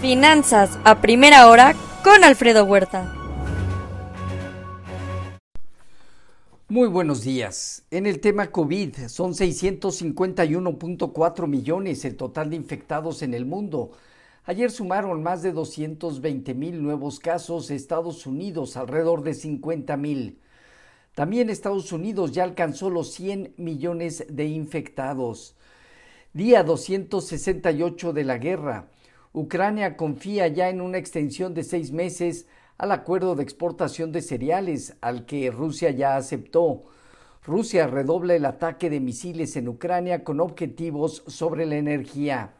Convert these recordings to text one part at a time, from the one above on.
Finanzas a primera hora con Alfredo Huerta. Muy buenos días. En el tema COVID, son 651.4 millones el total de infectados en el mundo. Ayer sumaron más de 220 mil nuevos casos, Estados Unidos alrededor de 50 mil. También Estados Unidos ya alcanzó los 100 millones de infectados. Día 268 de la guerra. Ucrania confía ya en una extensión de seis meses al acuerdo de exportación de cereales al que Rusia ya aceptó. Rusia redobla el ataque de misiles en Ucrania con objetivos sobre la energía.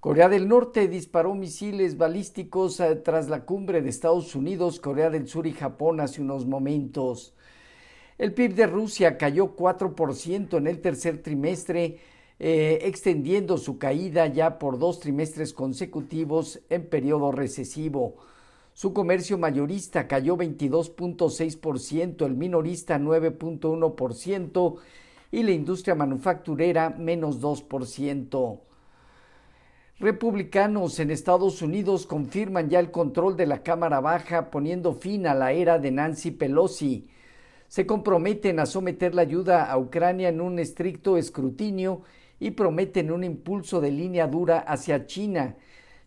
Corea del Norte disparó misiles balísticos eh, tras la cumbre de Estados Unidos, Corea del Sur y Japón hace unos momentos. El PIB de Rusia cayó 4% en el tercer trimestre eh, extendiendo su caída ya por dos trimestres consecutivos en periodo recesivo. Su comercio mayorista cayó 22.6%, el minorista 9.1% y la industria manufacturera menos 2%. Republicanos en Estados Unidos confirman ya el control de la Cámara Baja poniendo fin a la era de Nancy Pelosi. Se comprometen a someter la ayuda a Ucrania en un estricto escrutinio y prometen un impulso de línea dura hacia China.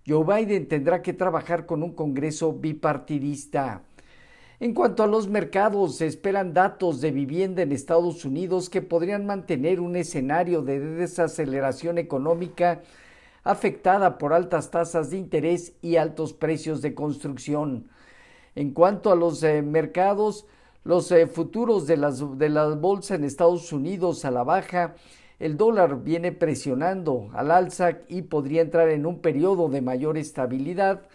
Joe Biden tendrá que trabajar con un Congreso bipartidista. En cuanto a los mercados, se esperan datos de vivienda en Estados Unidos que podrían mantener un escenario de desaceleración económica afectada por altas tasas de interés y altos precios de construcción. En cuanto a los eh, mercados, los eh, futuros de las, de las bolsas en Estados Unidos a la baja el dólar viene presionando al alza y podría entrar en un periodo de mayor estabilidad.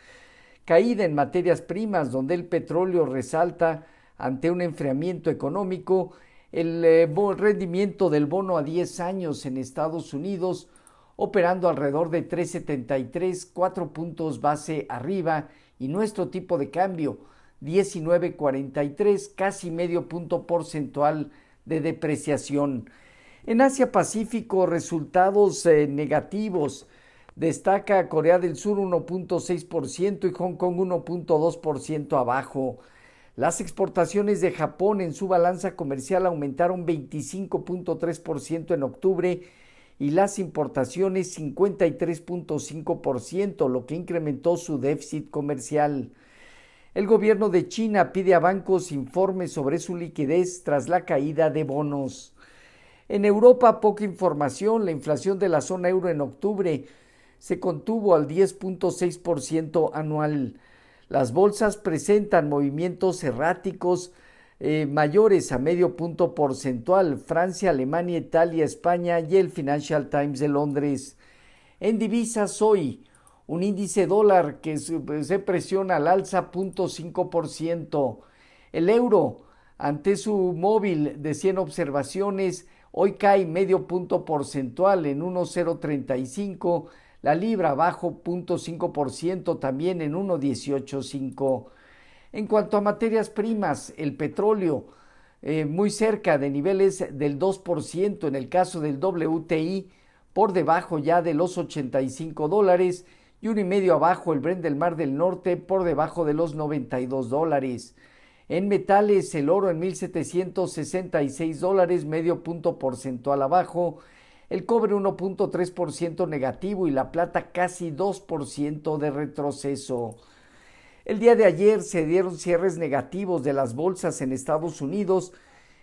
Caída en materias primas, donde el petróleo resalta ante un enfriamiento económico, el eh, rendimiento del bono a 10 años en Estados Unidos operando alrededor de 3.73, 4 puntos base arriba y nuestro tipo de cambio 19.43, casi medio punto porcentual de depreciación. En Asia Pacífico, resultados eh, negativos. Destaca Corea del Sur 1.6% y Hong Kong 1.2% abajo. Las exportaciones de Japón en su balanza comercial aumentaron 25.3% en octubre y las importaciones 53.5%, lo que incrementó su déficit comercial. El gobierno de China pide a bancos informes sobre su liquidez tras la caída de bonos. En Europa, poca información. La inflación de la zona euro en octubre se contuvo al 10.6% anual. Las bolsas presentan movimientos erráticos eh, mayores a medio punto porcentual. Francia, Alemania, Italia, España y el Financial Times de Londres. En divisas hoy, un índice dólar que se presiona al alza 0.5%. El euro, ante su móvil de 100 observaciones, Hoy cae medio punto porcentual en 1,035, la libra bajo 0.5% también en 1,185. En cuanto a materias primas, el petróleo eh, muy cerca de niveles del 2% en el caso del WTI, por debajo ya de los 85 dólares y un y medio abajo el Brent del Mar del Norte por debajo de los 92 dólares. En metales, el oro en 1.766 dólares, medio punto porcentual abajo. El cobre 1.3% negativo y la plata casi 2% de retroceso. El día de ayer se dieron cierres negativos de las bolsas en Estados Unidos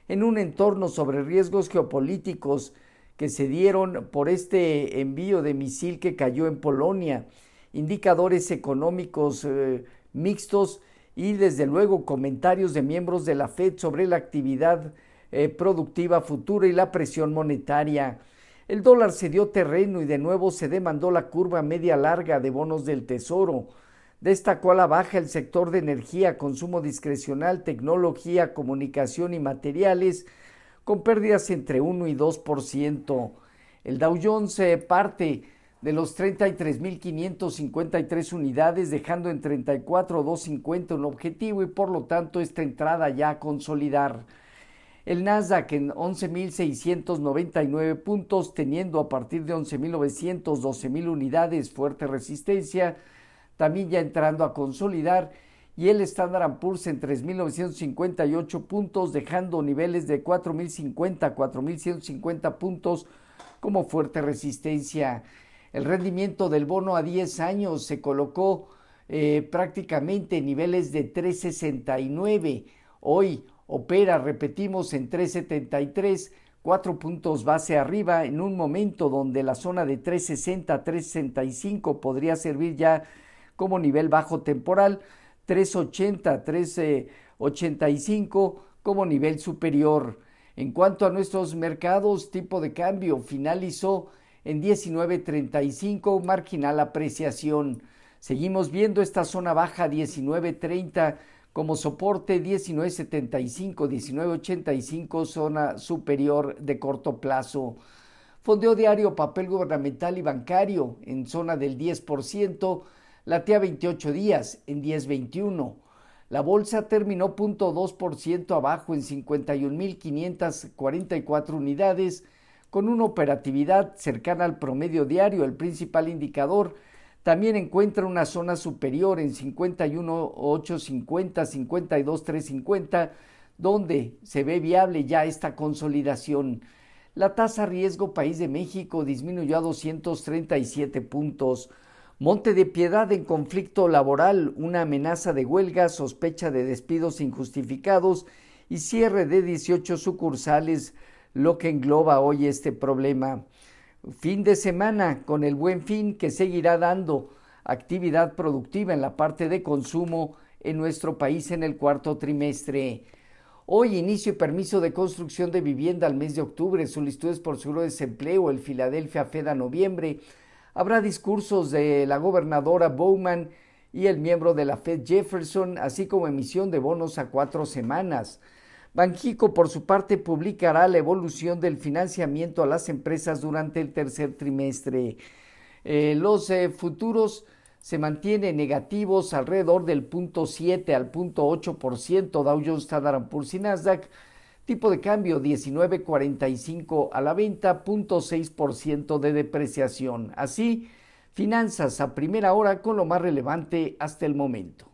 en un entorno sobre riesgos geopolíticos que se dieron por este envío de misil que cayó en Polonia, indicadores económicos eh, mixtos y desde luego comentarios de miembros de la Fed sobre la actividad eh, productiva futura y la presión monetaria. El dólar se dio terreno y de nuevo se demandó la curva media larga de bonos del Tesoro. Destacó a la baja el sector de energía, consumo discrecional, tecnología, comunicación y materiales, con pérdidas entre 1 y 2%. El Dow Jones eh, parte de los 33.553 unidades, dejando en 34.250 un objetivo y por lo tanto esta entrada ya a consolidar. El Nasdaq en 11.699 puntos, teniendo a partir de 11.900, 12.000 unidades fuerte resistencia. también ya entrando a consolidar y el Standard Poor's en 3.958 puntos, dejando niveles de 4.050 4.150 puntos como fuerte resistencia. El rendimiento del bono a 10 años se colocó eh, prácticamente en niveles de 3.69. Hoy opera, repetimos, en 3.73, cuatro puntos base arriba, en un momento donde la zona de 3.60 3.65 podría servir ya como nivel bajo temporal. 380, 385 como nivel superior. En cuanto a nuestros mercados, tipo de cambio finalizó en 19.35, marginal apreciación. Seguimos viendo esta zona baja 19.30 como soporte 19.75, 19.85, zona superior de corto plazo. Fondeo diario, papel gubernamental y bancario en zona del 10%, latea 28 días en 10.21. La bolsa terminó 0.2% abajo en 51.544 unidades, con una operatividad cercana al promedio diario. El principal indicador también encuentra una zona superior en 51.850, 52.350, donde se ve viable ya esta consolidación. La tasa riesgo país de México disminuyó a 237 puntos. Monte de Piedad en conflicto laboral, una amenaza de huelga, sospecha de despidos injustificados y cierre de 18 sucursales, lo que engloba hoy este problema. Fin de semana con el buen fin que seguirá dando actividad productiva en la parte de consumo en nuestro país en el cuarto trimestre. Hoy inicio y permiso de construcción de vivienda al mes de octubre, solicitudes por seguro de desempleo, el Filadelfia Fed a noviembre, Habrá discursos de la gobernadora Bowman y el miembro de la Fed Jefferson, así como emisión de bonos a cuatro semanas. Banjico, por su parte, publicará la evolución del financiamiento a las empresas durante el tercer trimestre. Eh, los eh, futuros se mantienen negativos alrededor del punto 7 al punto 8%, Dow Jones, Standard Poor's y Nasdaq, Tipo de cambio 19.45 a la venta, 0.6% de depreciación. Así, finanzas a primera hora con lo más relevante hasta el momento.